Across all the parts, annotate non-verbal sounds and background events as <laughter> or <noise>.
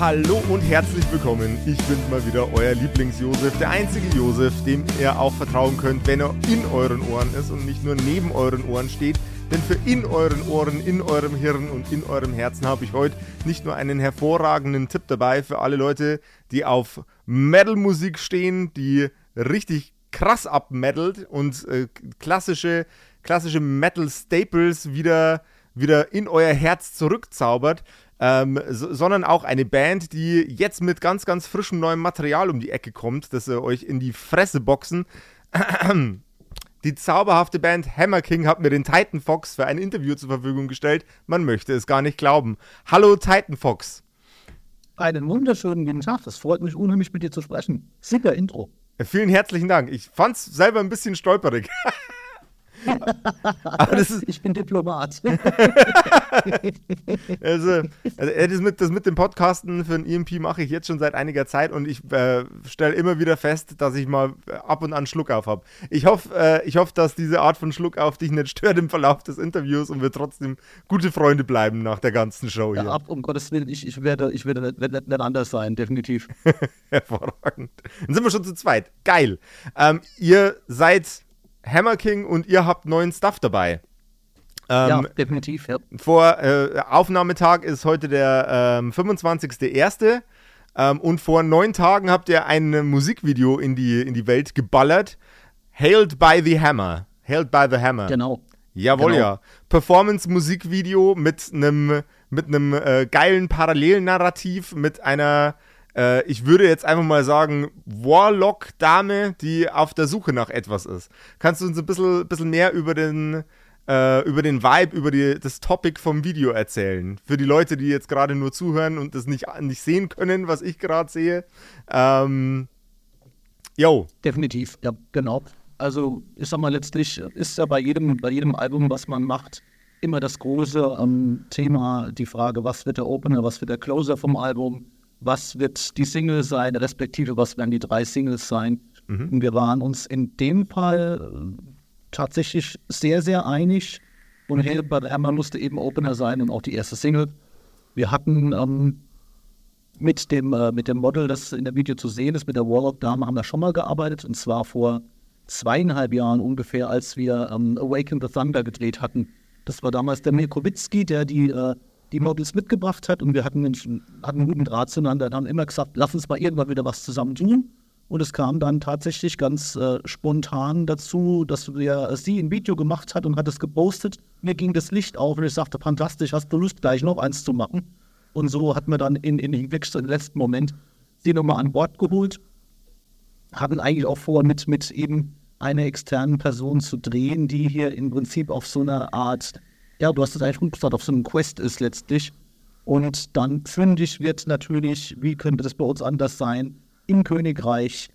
Hallo und herzlich willkommen. Ich bin mal wieder euer Lieblings-Josef, der einzige Josef, dem ihr auch vertrauen könnt, wenn er in euren Ohren ist und nicht nur neben euren Ohren steht. Denn für in euren Ohren, in eurem Hirn und in eurem Herzen habe ich heute nicht nur einen hervorragenden Tipp dabei für alle Leute, die auf Metal-Musik stehen, die richtig krass abmetalt und äh, klassische, klassische Metal-Staples wieder, wieder in euer Herz zurückzaubert ähm, so, sondern auch eine Band, die jetzt mit ganz, ganz frischem neuem Material um die Ecke kommt, das sie euch in die Fresse boxen. <clears throat> Die zauberhafte Band Hammer King hat mir den Titan Fox für ein Interview zur Verfügung gestellt. Man möchte es gar nicht glauben. Hallo Titan Fox. Einen wunderschönen guten Tag. Es freut mich unheimlich mit dir zu sprechen. Super Intro. Vielen herzlichen Dank. Ich fand es selber ein bisschen stolperig. <laughs> Aber das ist, ich bin Diplomat. <laughs> also, also das, mit, das mit dem Podcasten für ein EMP mache ich jetzt schon seit einiger Zeit und ich äh, stelle immer wieder fest, dass ich mal ab und an Schluck auf habe. Ich hoffe, äh, ich hoffe, dass diese Art von Schluck auf dich nicht stört im Verlauf des Interviews und wir trotzdem gute Freunde bleiben nach der ganzen Show ja, hier. Ab, um Gottes Willen, ich, ich werde, ich werde nicht, nicht, nicht anders sein, definitiv. <laughs> Hervorragend. Dann sind wir schon zu zweit. Geil. Ähm, ihr seid Hammer King und ihr habt neuen Stuff dabei. Ähm, ja, definitiv, ja. Vor äh, Aufnahmetag ist heute der ähm, 25.01. Ähm, und vor neun Tagen habt ihr ein Musikvideo in die, in die Welt geballert. Hailed by the Hammer. Hailed by the Hammer. Genau. Jawohl, genau. ja. Performance-Musikvideo mit einem mit einem äh, geilen Parallelnarrativ, mit einer äh, ich würde jetzt einfach mal sagen, Warlock-Dame, die auf der Suche nach etwas ist. Kannst du uns ein bisschen, bisschen mehr über den, äh, über den Vibe, über die, das Topic vom Video erzählen? Für die Leute, die jetzt gerade nur zuhören und das nicht, nicht sehen können, was ich gerade sehe. Ähm, yo. Definitiv, ja, genau. Also, ich sag mal, letztlich ist ja bei jedem, bei jedem Album, was man macht, immer das große ähm, Thema, die Frage, was wird der Opener, was wird der Closer vom Album was wird die Single sein, respektive was werden die drei Singles sein. Mhm. Und wir waren uns in dem Fall äh, tatsächlich sehr, sehr einig. Und Hail the Hammer musste eben Opener sein und auch die erste Single. Wir hatten ähm, mit, dem, äh, mit dem Model, das in der Video zu sehen ist, mit der Warlock-Dame, haben wir schon mal gearbeitet. Und zwar vor zweieinhalb Jahren ungefähr, als wir ähm, Awaken the Thunder gedreht hatten. Das war damals der Mirko Witzki, der die äh, die Models mitgebracht hat und wir hatten, hatten einen guten Draht zueinander und haben immer gesagt, lass uns mal irgendwann wieder was zusammen tun. Und es kam dann tatsächlich ganz äh, spontan dazu, dass wir, sie ein Video gemacht hat und hat es gepostet. Mir ging das Licht auf und ich sagte, fantastisch, hast du Lust, gleich noch eins zu machen? Und so hat man dann in, in, im letzten Moment sie nochmal an Bord geholt. Hatten eigentlich auch vor, mit, mit eben einer externen Person zu drehen, die hier im Prinzip auf so einer Art ja, du hast es eigentlich gut gesagt, auf so einem Quest ist letztlich. Und dann fündig wird natürlich, wie könnte das bei uns anders sein, im Königreich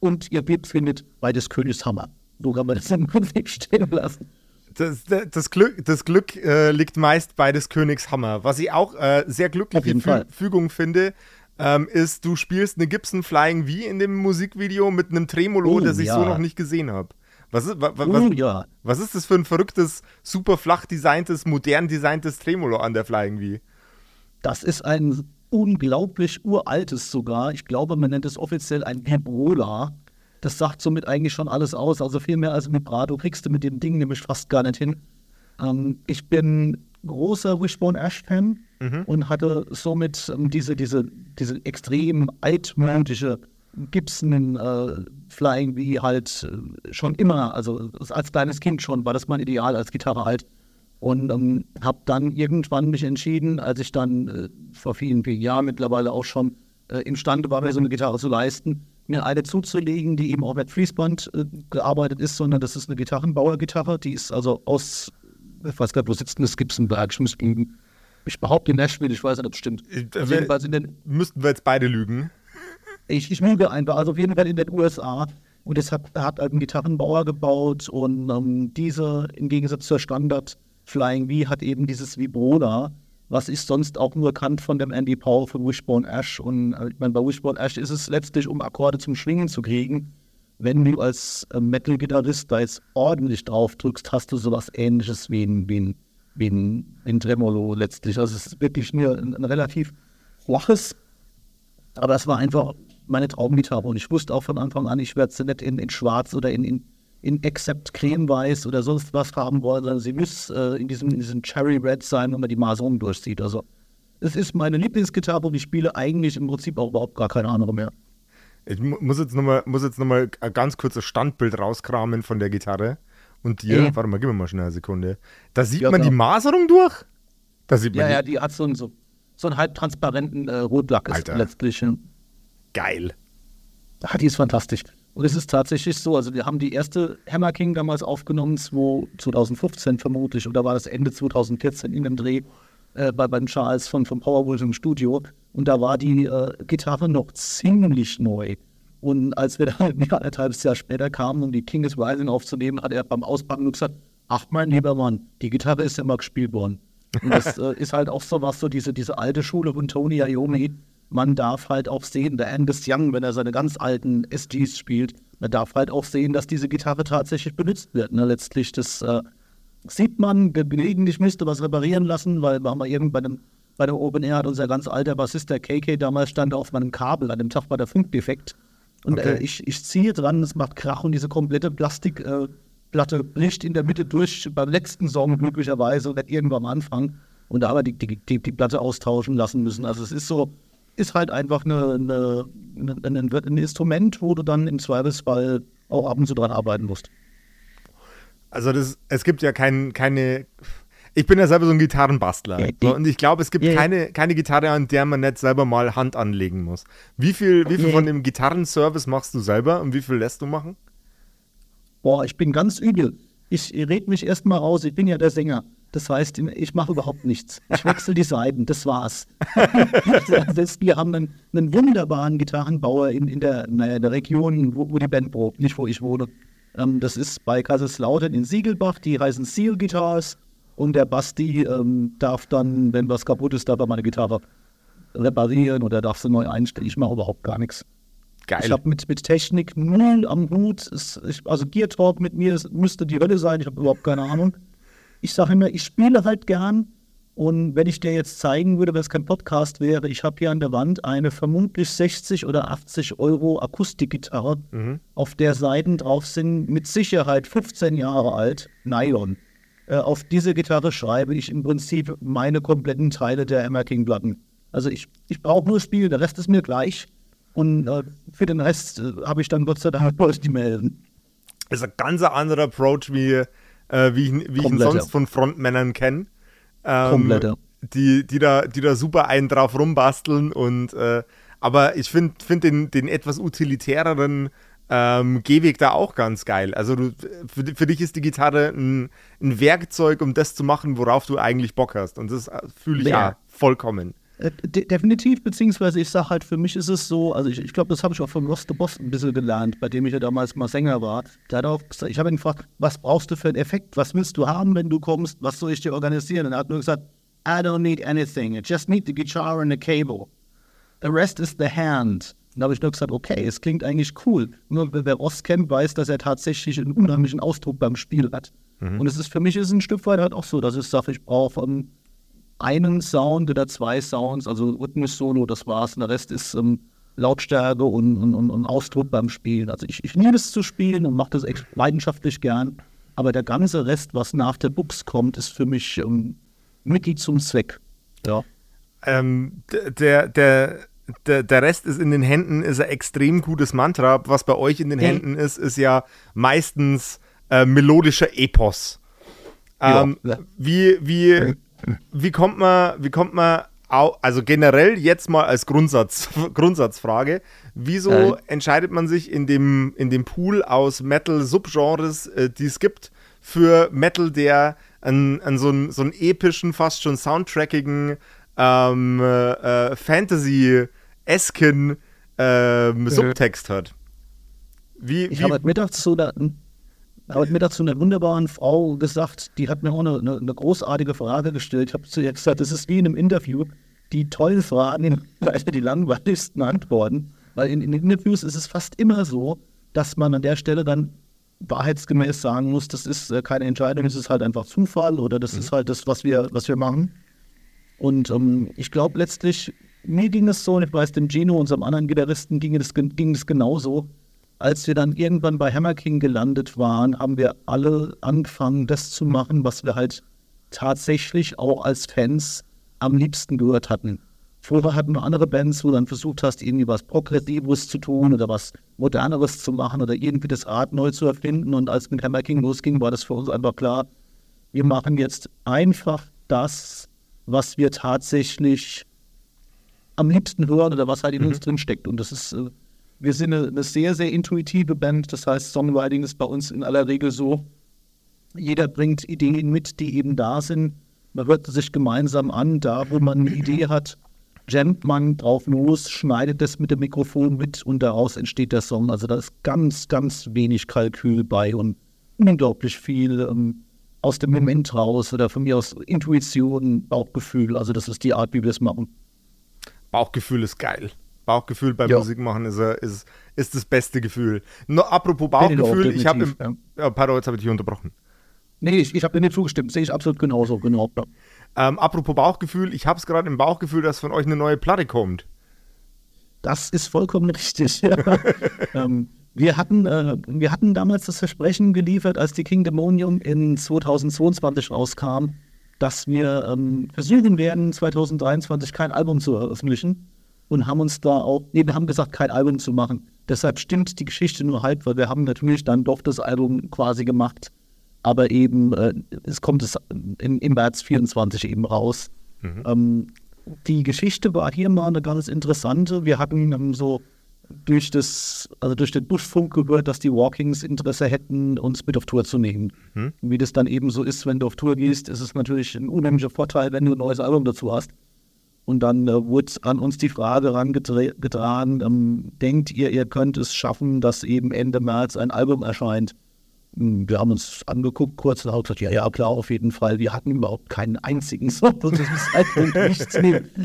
und ihr Bib findet bei des Königs Hammer. So kann man das im Prinzip stehen lassen. Das, das, Glück, das Glück äh, liegt meist bei des Königs Hammer. Was ich auch äh, sehr glückliche Fü Fügung finde, ähm, ist, du spielst eine Gibson Flying V in dem Musikvideo mit einem Tremolo, oh, das ich ja. so noch nicht gesehen habe. Was ist, wa, wa, was, oh, ja. was ist das für ein verrücktes, super flach designtes, modern designtes Tremolo an der Flying V? Das ist ein unglaublich uraltes sogar. Ich glaube, man nennt es offiziell ein Hebrola. Das sagt somit eigentlich schon alles aus. Also viel mehr als Vibrato kriegst du mit dem Ding nämlich fast gar nicht hin. Ähm, ich bin großer Wishbone Ash-Fan mhm. und hatte somit ähm, diese, diese, diese extrem altmodische Gibson äh, Flying wie halt äh, schon immer, also als kleines Kind schon, war das mein Ideal als Gitarre halt. Und ähm, habe dann irgendwann mich entschieden, als ich dann äh, vor vielen, vielen Jahren mittlerweile auch schon äh, imstande war, mir so eine Gitarre zu leisten, mir eine zuzulegen, die eben auch mit Fließband äh, gearbeitet ist, sondern das ist eine Gitarrenbauergitarre, die ist also aus, ich weiß gar nicht, wo sitzt denn das Gibsonberg? Ich müsste. Ich behaupte in Nashville, ich weiß nicht, ob es stimmt. Äh, Jedenfalls in den müssten wir jetzt beide lügen. Ich, ich möge einfach, also auf jeden Fall in den USA. Und es hat, hat einen Gitarrenbauer gebaut und ähm, diese im Gegensatz zur Standard Flying V hat eben dieses Vibroda, was ist sonst auch nur bekannt von dem Andy Powell von Wishbone Ash. Und äh, ich meine, bei Wishbone Ash ist es letztlich, um Akkorde zum Schwingen zu kriegen. Wenn du als äh, Metal-Gitarrist da jetzt ordentlich drauf drückst, hast du sowas ähnliches wie ein, wie ein, wie ein, ein Tremolo letztlich. Also es ist wirklich nur ein, ein relativ flaches, aber es war einfach meine Traumgitarre. Und ich wusste auch von Anfang an, ich werde sie nicht in, in Schwarz oder in, in, in Accept Cremeweiß oder sonst was haben wollen, sondern sie muss äh, in, diesem, in diesem Cherry Red sein, wenn man die Maserung durchzieht. Also es ist meine Lieblingsgitarre und ich spiele eigentlich im Prinzip auch überhaupt gar keine andere mehr. Ich muss jetzt nochmal noch, ein ganz kurzes Standbild rauskramen von der Gitarre. Und dir, äh. warte mal, gib mir mal schnell eine Sekunde. Da sieht ja, man klar. die Maserung durch? Da sieht man ja, die. ja, die hat so einen, so, so einen halbtransparenten äh, Rotlack letztlich. Geil. Ah, die ist fantastisch. Und es ist tatsächlich so, also wir haben die erste Hammer King damals aufgenommen, 2015 vermutlich, oder war das Ende 2014 in dem Dreh äh, bei, beim Charles von, von Powerwolf im Studio. Und da war die äh, Gitarre noch ziemlich neu. Und als wir <laughs> dann ein anderthalbes Jahr später kamen, um die King is Rising aufzunehmen, hat er beim Auspacken nur gesagt, ach mein lieber Mann, die Gitarre ist ja mal gespielt worden. Und das <laughs> äh, ist halt auch so was, so diese, diese alte Schule von Tony Iommi, man darf halt auch sehen, der Angus Young, wenn er seine ganz alten SGs spielt, man darf halt auch sehen, dass diese Gitarre tatsächlich benutzt wird. Ne? Letztlich, das äh, sieht man, gelegentlich müsste was reparieren lassen, weil wir haben ja irgendwann bei der Open Air hat unser ganz alter Bassist, der KK, damals stand auf meinem Kabel an dem Tag war der Funkdefekt. Und okay. äh, ich, ich ziehe dran, es macht Krach und diese komplette Plastikplatte äh, bricht in der Mitte durch, beim letzten Song glücklicherweise und nicht irgendwann am Anfang. Und da haben wir die, die, die, die Platte austauschen lassen müssen. Also es ist so, ist halt einfach eine, eine, eine, ein Instrument, wo du dann im Zweifelsfall auch ab und zu dran arbeiten musst. Also das, es gibt ja kein, keine. Ich bin ja selber so ein Gitarrenbastler. Ja, und ich glaube, es gibt ja, keine, keine Gitarre, an der man nicht selber mal Hand anlegen muss. Wie viel, wie viel ja. von dem Gitarrenservice machst du selber und wie viel lässt du machen? Boah, ich bin ganz übel. Ich rede mich erstmal raus, ich bin ja der Sänger. Das heißt, ich mache überhaupt nichts. Ich wechsle die Seiten, das war's. <laughs> wir haben einen, einen, wunderbaren Gitarrenbauer in, in, der, naja, der Region, wo, wo, die Band probt, nicht wo ich wohne. Ähm, das ist bei Kaiserslautern in Siegelbach, die heißen Seal Guitars. Und der Basti ähm, darf dann, wenn was kaputt ist, darf er meine Gitarre reparieren oder darf sie neu einstellen. Ich mache überhaupt gar nichts. Geil. Ich habe mit, mit Technik null am Hut. also Gear Talk mit mir müsste die Hölle sein. Ich habe überhaupt keine Ahnung ich sage immer, ich spiele halt gern. Und wenn ich dir jetzt zeigen würde, wenn es kein Podcast wäre, ich habe hier an der Wand eine vermutlich 60 oder 80 Euro Akustikgitarre, mhm. auf der Seiten drauf sind, mit Sicherheit 15 Jahre alt, Nylon. Äh, auf diese Gitarre schreibe ich im Prinzip meine kompletten Teile der Emma King-Platten. Also ich, ich brauche nur spielen, der Rest ist mir gleich. Und äh, für den Rest äh, habe ich dann Gott sei Dank die melden. Das ist ein ganz anderer Approach wie äh, wie, ich, wie ich ihn sonst von Frontmännern kenne. Ähm, die, die, da, die da super einen drauf rumbasteln und äh, aber ich finde find den, den etwas utilitäreren ähm, Gehweg da auch ganz geil. Also du, für, für dich ist die Gitarre ein, ein Werkzeug, um das zu machen, worauf du eigentlich Bock hast. Und das äh, fühle ich ja. ja vollkommen. Äh, de definitiv, beziehungsweise ich sage halt, für mich ist es so, also ich, ich glaube, das habe ich auch von Ross the Boss ein bisschen gelernt, bei dem ich ja damals mal Sänger war. Der hat auch gesagt, ich habe ihn gefragt, was brauchst du für einen Effekt? Was willst du haben, wenn du kommst? Was soll ich dir organisieren? Und er hat nur gesagt, I don't need anything. I just need the guitar and the cable. The rest is the hand. Und da habe ich nur gesagt, okay, es klingt eigentlich cool. Nur wer Ross kennt, weiß, dass er tatsächlich einen unheimlichen Ausdruck beim Spiel hat. Mhm. Und es ist für mich ist ein Stück weit halt auch so, dass ich sage, ich brauche um, einen Sound oder zwei Sounds, also Rhythmus-Solo, das war's. Und der Rest ist ähm, Lautstärke und, und, und, Ausdruck beim Spielen. Also ich, ich liebe es zu spielen und mache das echt leidenschaftlich gern. Aber der ganze Rest, was nach der Books kommt, ist für mich ähm, Mittel zum Zweck. Ja. Ähm, der, der, der, der Rest ist in den Händen, ist ein extrem gutes Mantra. Was bei euch in den ja. Händen ist, ist ja meistens äh, melodischer Epos. Ähm, ja. Wie, wie, wie kommt man, wie kommt man, also generell jetzt mal als Grundsatz, <laughs> Grundsatzfrage, wieso äh. entscheidet man sich in dem, in dem Pool aus Metal-Subgenres, äh, die es gibt, für Metal, der an, an so, einen, so einen epischen, fast schon soundtrackigen, ähm, äh, Fantasy-esken ähm, Subtext hat. Wie, ich habe heute Mittag zu einer, heute Mittag zu einer wunderbaren Frau gesagt, die hat mir auch eine, eine, eine großartige Frage gestellt. Ich habe zu ihr gesagt, das ist wie in einem Interview. Die tollen Fragen, <laughs> die langweiligsten Antworten. Weil in, in Interviews ist es fast immer so, dass man an der Stelle dann wahrheitsgemäß sagen muss, das ist äh, keine Entscheidung, es ist halt einfach Zufall oder das mhm. ist halt das, was wir, was wir machen. Und ähm, ich glaube letztlich, mir ging es so, und ich weiß, dem Gino, unserem anderen Gitarristen, ging es, ging es genauso. Als wir dann irgendwann bei Hammer King gelandet waren, haben wir alle angefangen, das zu machen, was wir halt tatsächlich auch als Fans am liebsten gehört hatten. Vorher hatten wir andere Bands, wo du dann versucht hast, irgendwie was Progressives zu tun oder was Moderneres zu machen oder irgendwie das Rad neu zu erfinden. Und als mit Hammer King losging, war das für uns einfach klar, wir machen jetzt einfach das, was wir tatsächlich am liebsten hören oder was halt in mhm. uns drin steckt. Und das ist, äh, wir sind eine, eine sehr, sehr intuitive Band. Das heißt, Songwriting ist bei uns in aller Regel so, jeder bringt Ideen mit, die eben da sind. Man hört sich gemeinsam an, da wo man eine Idee hat, jammt man drauf los, schneidet das mit dem Mikrofon mit und daraus entsteht der Song. Also da ist ganz, ganz wenig Kalkül bei und unglaublich viel ähm, aus dem Moment raus oder von mir aus Intuition, Bauchgefühl. Also das ist die Art, wie wir es machen. Bauchgefühl ist geil. Bauchgefühl beim ja. Musik machen ist, ist, ist das beste Gefühl. Nur apropos Bauchgefühl, ich habe. Ja. ja, pardon, jetzt habe ich dich unterbrochen. Nee, ich, ich habe dir nicht zugestimmt. Sehe ich absolut genauso, genau. Ähm, apropos Bauchgefühl, ich habe es gerade im Bauchgefühl, dass von euch eine neue Platte kommt. Das ist vollkommen richtig. Ja. <laughs> ähm, wir, hatten, äh, wir hatten damals das Versprechen geliefert, als die King Demonium in 2022 rauskam, dass wir ähm, versuchen werden, 2023 kein Album zu veröffentlichen. Und haben uns da auch, nee, wir haben gesagt, kein Album zu machen. Deshalb stimmt die Geschichte nur halb, weil wir haben natürlich dann doch das Album quasi gemacht aber eben, äh, es kommt es in, im März 24 eben raus. Mhm. Ähm, die Geschichte war hier mal eine ganz interessante. Wir hatten ähm, so durch das, also durch den Buschfunk gehört, dass die Walkings Interesse hätten, uns mit auf Tour zu nehmen. Mhm. Wie das dann eben so ist, wenn du auf Tour gehst, ist es natürlich ein unheimlicher Vorteil, wenn du ein neues Album dazu hast. Und dann äh, wurde an uns die Frage herangetragen, ähm, denkt ihr, ihr könnt es schaffen, dass eben Ende März ein Album erscheint? Wir haben uns angeguckt kurz und gesagt, ja, ja, klar, auf jeden Fall. Wir hatten überhaupt keinen einzigen Song. Das ist halt nichts.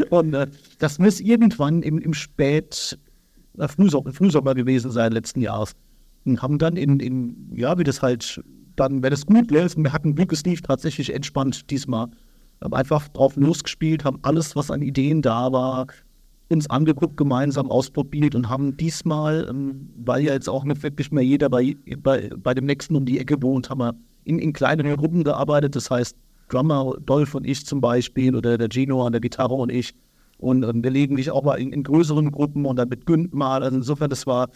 Und äh, das muss irgendwann im, im Spät, äh, Frühsommer, Frühsommer gewesen sein letzten Jahres. Und haben dann in, in, ja, wie das halt dann, wenn es gut läuft, wir hatten Glück, es lief tatsächlich entspannt diesmal. Haben einfach drauf losgespielt, haben alles, was an Ideen da war, uns angeguckt, gemeinsam ausprobiert und haben diesmal, ähm, weil ja jetzt auch nicht wirklich mehr jeder bei, bei, bei dem nächsten um die Ecke wohnt, haben wir in, in kleineren Gruppen gearbeitet. Das heißt, Drummer Dolph und ich zum Beispiel oder der Gino an der Gitarre und ich. Und ähm, wir legen dich auch mal in, in, größeren Gruppen und dann mit Günd mal. Also insofern, das war,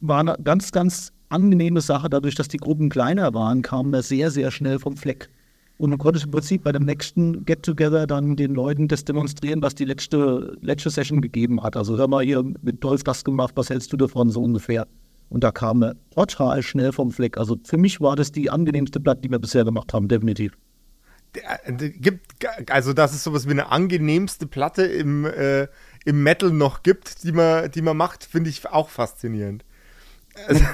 war eine ganz, ganz angenehme Sache. Dadurch, dass die Gruppen kleiner waren, kamen wir sehr, sehr schnell vom Fleck. Und du konntest im Prinzip bei dem nächsten Get-Together dann den Leuten das demonstrieren, was die letzte, letzte Session gegeben hat. Also hör mal hier mit Dolph das gemacht, was hältst du davon so ungefähr? Und da kam er total schnell vom Fleck. Also für mich war das die angenehmste Platte, die wir bisher gemacht haben, definitiv. Gibt, also dass es sowas wie eine angenehmste Platte im, äh, im Metal noch gibt, die man, die man macht, finde ich auch faszinierend. Also,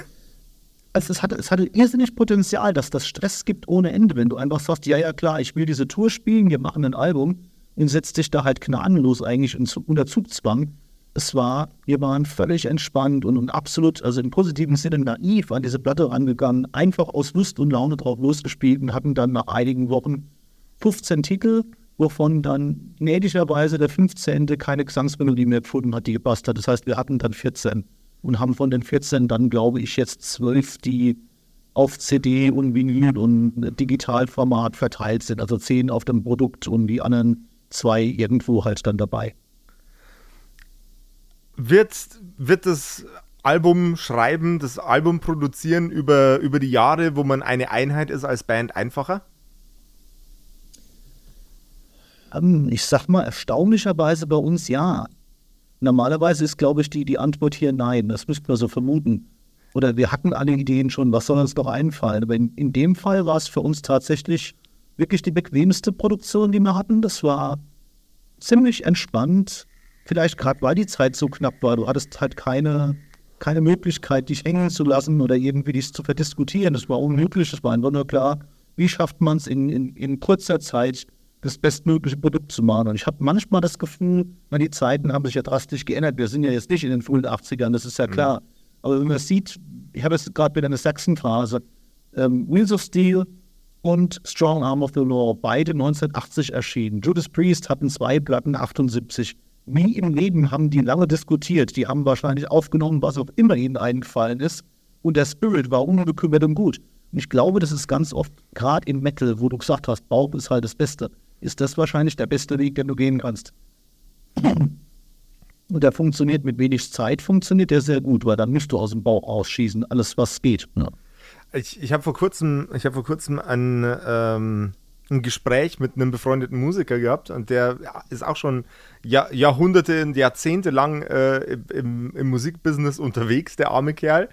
also es, hatte, es hatte irrsinnig Potenzial, dass das Stress gibt ohne Ende, wenn du einfach sagst, ja, ja, klar, ich will diese Tour spielen, wir machen ein Album und setzt dich da halt gnadenlos eigentlich unter Zugzwang. Es war, wir waren völlig entspannt und, und absolut, also im positiven Sinne naiv an diese Platte rangegangen, einfach aus Lust und Laune drauf losgespielt und hatten dann nach einigen Wochen 15 Titel, wovon dann gnädigerweise der 15. keine Gesangsmelodie mehr gefunden hat, die gepasst hat. Das heißt, wir hatten dann 14 und haben von den 14 dann, glaube ich, jetzt zwölf, die auf CD und Vinyl und Digitalformat verteilt sind. Also zehn auf dem Produkt und die anderen zwei irgendwo halt dann dabei. Wird, wird das Album schreiben, das Album produzieren über, über die Jahre, wo man eine Einheit ist als Band einfacher? Ähm, ich sag mal, erstaunlicherweise bei uns ja. Normalerweise ist, glaube ich, die, die Antwort hier nein. Das müsste man so vermuten. Oder wir hatten alle Ideen schon, was soll uns doch einfallen? Aber in, in dem Fall war es für uns tatsächlich wirklich die bequemste Produktion, die wir hatten. Das war ziemlich entspannt. vielleicht gerade weil die Zeit so knapp war, du hattest halt keine, keine Möglichkeit, dich hängen zu lassen oder irgendwie dich zu verdiskutieren. Das war unmöglich, das war einfach nur klar, wie schafft man es in, in, in kurzer Zeit, das bestmögliche Produkt zu machen. Und ich habe manchmal das Gefühl, weil die Zeiten haben sich ja drastisch geändert. Wir sind ja jetzt nicht in den frühen 80ern, das ist ja klar. Mhm. Aber wenn man sieht, ich habe jetzt gerade wieder eine Sachsen-Phase, ähm, Wheels of Steel und Strong Arm of the Law, beide 1980 erschienen. Judas Priest hatten zwei Platten 78. Nie im Leben haben die lange diskutiert. Die haben wahrscheinlich aufgenommen, was auch immer ihnen eingefallen ist. Und der Spirit war unbekümmert und gut. Und ich glaube, das ist ganz oft, gerade im Metal, wo du gesagt hast, Bauch ist halt das Beste, ist das wahrscheinlich der beste Weg, den du gehen kannst. <clears throat> Und der funktioniert mit wenig Zeit, funktioniert der sehr gut, weil dann musst du aus dem Bauch ausschießen, alles was geht. Ja. Ich, ich habe vor kurzem, ich habe vor kurzem ein, ähm, ein Gespräch mit einem befreundeten Musiker gehabt und der ist auch schon Jahr, Jahrhunderte und Jahrzehnte lang äh, im, im Musikbusiness unterwegs, der arme Kerl.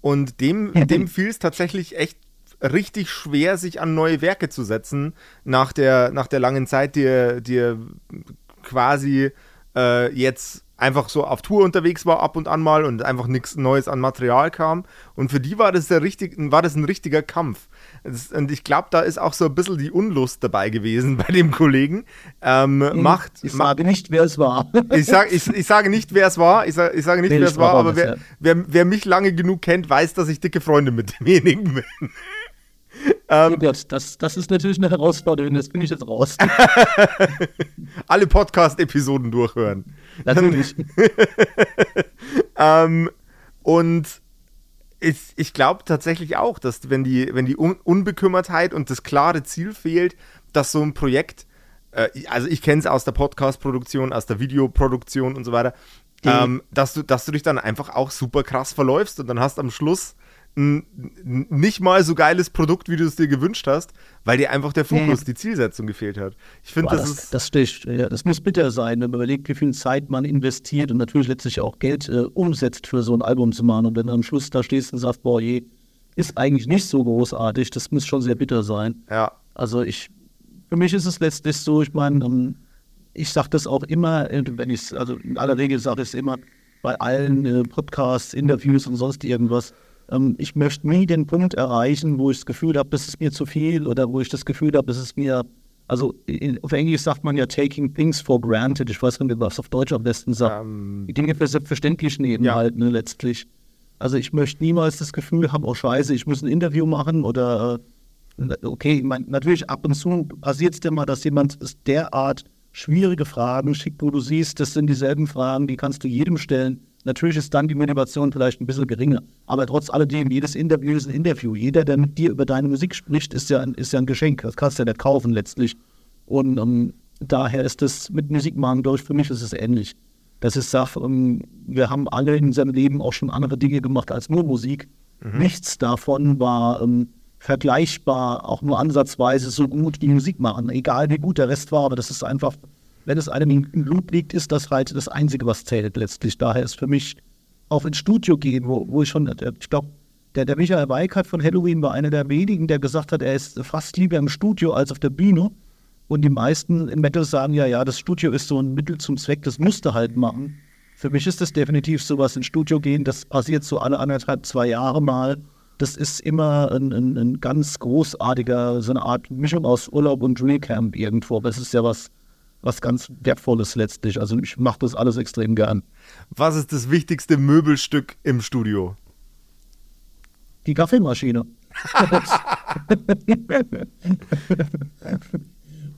Und dem, <laughs> dem fiel es tatsächlich echt richtig schwer, sich an neue Werke zu setzen nach der, nach der langen Zeit, die die quasi äh, jetzt einfach so auf Tour unterwegs war ab und an mal und einfach nichts Neues an Material kam. Und für die war das, der richtig, war das ein richtiger Kampf. Das, und ich glaube, da ist auch so ein bisschen die Unlust dabei gewesen <laughs> bei dem Kollegen. Ähm, hm, macht, ich sage nicht, wer es war. <laughs> ich, sag, ich, ich sage nicht, wer es war. Ich, sag, ich sage nicht, nee, wer es war, aber wer, ja. wer, wer mich lange genug kennt, weiß, dass ich dicke Freunde mit demjenigen <laughs> bin. Ähm, das, das ist natürlich eine Herausforderung, das bin ich jetzt raus. <laughs> Alle Podcast-Episoden durchhören. Natürlich. <laughs> ähm, und ich, ich glaube tatsächlich auch, dass wenn die, wenn die Un Unbekümmertheit und das klare Ziel fehlt, dass so ein Projekt, äh, also ich kenne es aus der Podcast-Produktion, aus der Videoproduktion und so weiter, ähm, dass, du, dass du dich dann einfach auch super krass verläufst und dann hast am Schluss ein nicht mal so geiles Produkt, wie du es dir gewünscht hast, weil dir einfach der Fokus, ja. die Zielsetzung gefehlt hat. Ich finde, das, das, ist. Das, sticht, ja, das muss bitter sein, wenn man überlegt, wie viel Zeit man investiert und natürlich letztlich auch Geld äh, umsetzt, für so ein Album zu machen. Und wenn du am Schluss da stehst und sagst, boah, je, ist eigentlich nicht so großartig, das muss schon sehr bitter sein. Ja. Also ich, für mich ist es letztlich so, ich meine, ähm, ich sage das auch immer, äh, wenn ich also in aller Regel sage ich es immer bei allen äh, Podcasts, Interviews und sonst irgendwas ähm, ich möchte nie den Punkt erreichen, wo ich das Gefühl habe, das ist mir zu viel oder wo ich das Gefühl habe, das ist mir, also in, auf Englisch sagt man ja taking things for granted. Ich weiß nicht, was auf Deutsch am besten sagt. Um, ähm, die Dinge für selbstverständlich nehmen ja. halt, ne, letztlich. Also ich möchte niemals das Gefühl haben, oh scheiße, ich muss ein Interview machen oder äh, okay, ich mein, natürlich ab und zu passiert es dir mal, dass jemand derart schwierige Fragen schickt, wo du siehst, das sind dieselben Fragen, die kannst du jedem stellen Natürlich ist dann die Motivation vielleicht ein bisschen geringer. Aber trotz alledem, jedes Interview ist ein Interview. Jeder, der mit dir über deine Musik spricht, ist ja ein, ist ja ein Geschenk. Das kannst du ja nicht kaufen letztlich. Und um, ähm, daher ist das mit Musik machen, glaube ich, für mich ist es ähnlich. Das ist Sache, um, ähm, wir haben alle in unserem Leben auch schon andere Dinge gemacht als nur Musik. Mhm. Nichts davon war um, ähm, vergleichbar, auch nur ansatzweise so gut wie Musik machen. Egal wie gut der Rest war, aber das ist einfach wenn es einem im Blut liegt, ist das halt das Einzige, was zählt letztlich. Daher ist für mich auch ins Studio gehen, wo, wo ich schon, ich glaube, der, der Michael Weikert von Halloween war einer der wenigen, der gesagt hat, er ist fast lieber im Studio als auf der Bühne. Und die meisten im Metal sagen ja, ja, das Studio ist so ein Mittel zum Zweck, das musste halt machen. Für mich ist das definitiv sowas ins Studio gehen, das passiert so alle anderthalb, zwei Jahre mal. Das ist immer ein, ein, ein ganz großartiger, so eine Art Mischung aus Urlaub und Drillcamp irgendwo. Es ist ja was, was ganz Wertvolles letztlich. Also ich mache das alles extrem gern. Was ist das wichtigste Möbelstück im Studio? Die Kaffeemaschine. <laughs>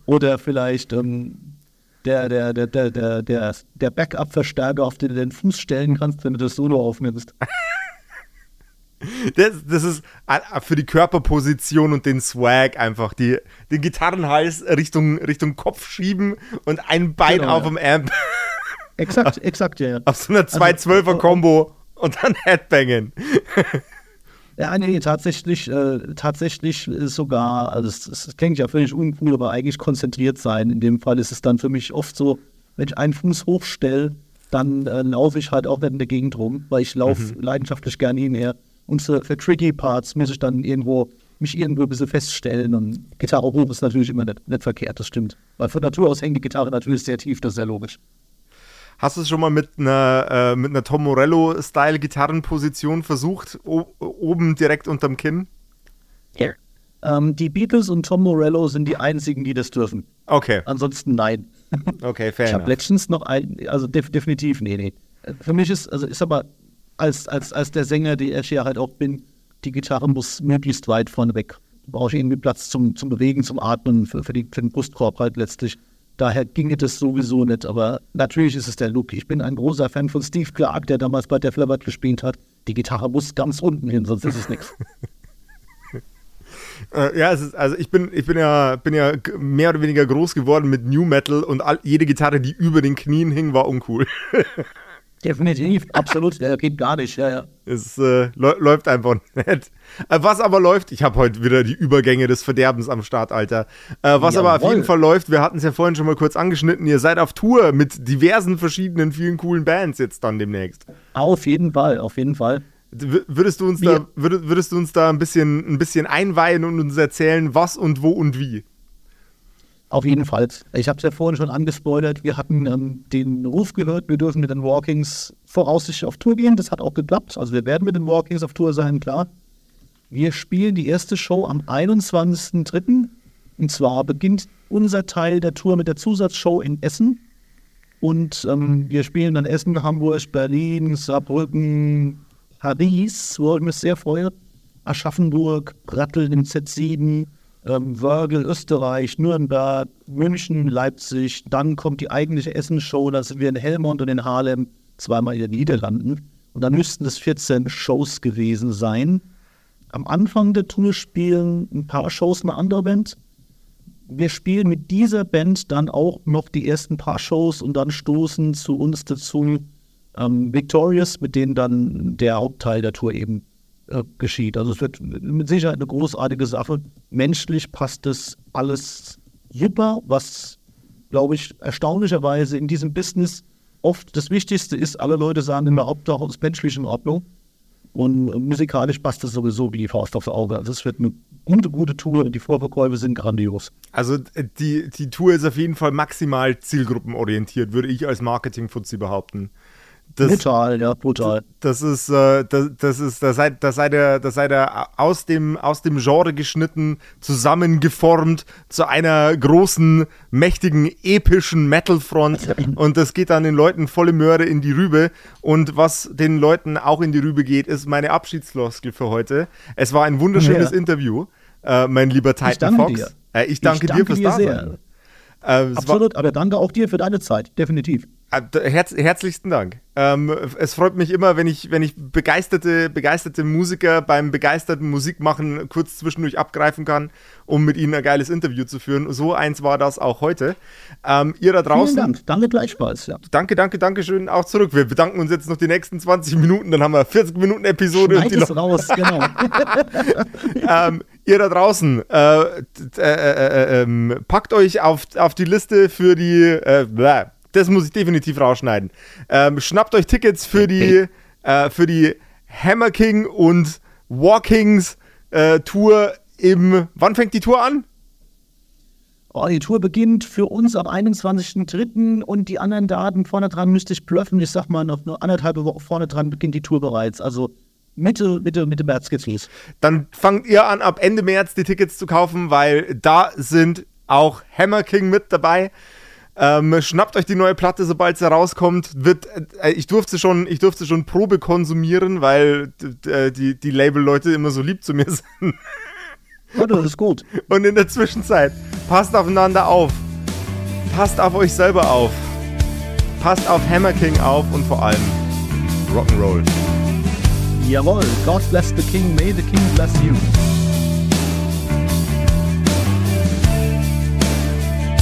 Oder vielleicht ähm, der, der, der, der, der, der, Backup-Verstärker, auf den du den Fuß stellen kannst, wenn du das Solo aufnimmst. Das, das ist äh, für die Körperposition und den Swag einfach. Die, den Gitarrenhals Richtung, Richtung Kopf schieben und ein Bein genau, auf ja. dem Amp. Exakt, <laughs> exakt, ja. Auf so einer 212er-Kombo also, und dann Headbangen. <laughs> Ja, nee, tatsächlich, äh, tatsächlich sogar, also es, klingt ja völlig uncool, aber eigentlich konzentriert sein. In dem Fall ist es dann für mich oft so, wenn ich einen Fuß hochstelle, dann äh, laufe ich halt auch nicht in der Gegend rum, weil ich laufe mhm. leidenschaftlich gerne hinher. Und für, für tricky Parts muss ich dann irgendwo mich irgendwo ein bisschen feststellen. Und Gitarre hoch ist natürlich immer nicht, nicht verkehrt, das stimmt. Weil von Natur aus hängt die Gitarre natürlich sehr tief, das ist sehr logisch. Hast du es schon mal mit einer, äh, mit einer Tom Morello-Style-Gitarrenposition versucht? Oben direkt unterm Kinn? Ja. Ähm, die Beatles und Tom Morello sind die einzigen, die das dürfen. Okay. Ansonsten nein. Okay, fair Ich habe letztens noch ein, also def definitiv, nee, nee. Für mich ist, also ist aber als, als, als der Sänger, der ich ja halt auch bin, die Gitarre muss möglichst weit vorne weg. Brauche ich irgendwie Platz zum, zum Bewegen, zum Atmen, für, für, die, für den Brustkorb halt letztlich. Daher ginge das sowieso nicht. Aber natürlich ist es der Look. Ich bin ein großer Fan von Steve Clark, der damals bei der Flabbert gespielt hat. Die Gitarre muss ganz unten hin, sonst ist es nichts. <laughs> Äh, ja, ist, also ich bin, ich bin ja, bin ja mehr oder weniger groß geworden mit New Metal und all, jede Gitarre, die über den Knien hing, war uncool. <laughs> Definitiv, absolut. Der geht gar nicht, ja, ja. Es äh, läuft einfach nicht. Äh, was aber läuft, ich habe heute wieder die Übergänge des Verderbens am Start, Alter. Äh, was Jawohl. aber auf jeden Fall läuft, wir hatten es ja vorhin schon mal kurz angeschnitten, ihr seid auf Tour mit diversen verschiedenen, vielen coolen Bands jetzt dann demnächst. Auf jeden Fall, auf jeden Fall. Würdest du uns da, würdest, würdest du uns da ein bisschen, ein bisschen einweihen und uns erzählen, was und wo und wie? Auf jeden Fall. Ich habe es ja vorhin schon angespoilert. Wir hatten ähm, den Ruf gehört, wir dürfen mit den Walkings voraussichtlich auf Tour gehen. Das hat auch geklappt. Also wir werden mit den Walkings auf Tour sein, klar. Wir spielen die erste Show am 21.03. Und zwar beginnt unser Teil der Tour mit der Zusatzshow in Essen. Und ähm, wir spielen dann Essen, Hamburg, Berlin, Saarbrücken, Paris, wo ich mich sehr freue. Aschaffenburg, Ratteln im Z7, ähm, Wörgl, Österreich, Nürnberg, München, Leipzig. Dann kommt die eigentliche Essensshow, da sind wir in Helmond und in Haarlem, zweimal in den Niederlanden. Und dann müssten es 14 Shows gewesen sein. Am Anfang der Tour spielen ein paar Shows eine andere Band. Wir spielen mit dieser Band dann auch noch die ersten paar Shows und dann stoßen zu uns dazu ähm, Victorious, mit denen dann der Hauptteil der Tour eben äh, geschieht. Also es wird mit Sicherheit eine großartige Sache. Menschlich passt das alles super, was, glaube ich, erstaunlicherweise in diesem Business oft das Wichtigste ist. Alle Leute sagen immer, Hauptsache ist menschlich in Ordnung. Und musikalisch passt das sowieso wie die Faust aufs Auge. Also es wird eine gute, gute Tour. Die Vorverkäufe sind grandios. Also äh, die, die Tour ist auf jeden Fall maximal zielgruppenorientiert, würde ich als Marketing-Fuzzi behaupten. Das, brutal, ja, brutal. Das ist, äh, das, das ist, da seid, da seid ihr, da seid ihr aus dem, aus dem Genre geschnitten, zusammengeformt zu einer großen, mächtigen, epischen Metalfront. Und das geht dann den Leuten volle Möhre in die Rübe. Und was den Leuten auch in die Rübe geht, ist meine Abschiedsfloskel für heute. Es war ein wunderschönes ja. Interview, äh, mein lieber Titan ich Fox. Dir. Äh, ich danke, ich danke dir fürs Dasein. Äh, Absolut, aber danke auch dir für deine Zeit, definitiv. Äh, herz, herzlichsten Dank. Ähm, es freut mich immer, wenn ich, wenn ich begeisterte, begeisterte Musiker beim begeisterten Musikmachen kurz zwischendurch abgreifen kann, um mit ihnen ein geiles Interview zu führen. So eins war das auch heute. Ähm, ihr da draußen. Vielen Dank. Danke gleichfalls. Ja. Danke, danke, danke schön auch zurück. Wir bedanken uns jetzt noch die nächsten 20 Minuten, dann haben wir 40 Minuten Episode. Schneid es raus, genau. <laughs> ähm, ihr da draußen, äh, äh, äh, äh ähm, packt euch auf, auf die Liste für die, äh, das muss ich definitiv rausschneiden. Ähm, schnappt euch Tickets für die, äh, für die Hammer King und Walkings äh, Tour im. Wann fängt die Tour an? Oh, die Tour beginnt für uns am 21.03. und die anderen Daten vorne dran müsste ich blöffen. Ich sag mal, noch nur anderthalb Wochen vorne dran beginnt die Tour bereits. Also Mitte, Mitte, Mitte März geht's los. Dann fangt ihr an, ab Ende März die Tickets zu kaufen, weil da sind auch Hammer King mit dabei. Ähm, schnappt euch die neue Platte, sobald sie rauskommt. Wird, äh, ich, durfte schon, ich durfte schon Probe konsumieren, weil äh, die, die Label-Leute immer so lieb zu mir <laughs> sind. Ja, das ist gut. Und in der Zwischenzeit, passt aufeinander auf. Passt auf euch selber auf. Passt auf Hammer King auf und vor allem Rock'n'Roll. Jawohl, God bless the King, may the King bless you.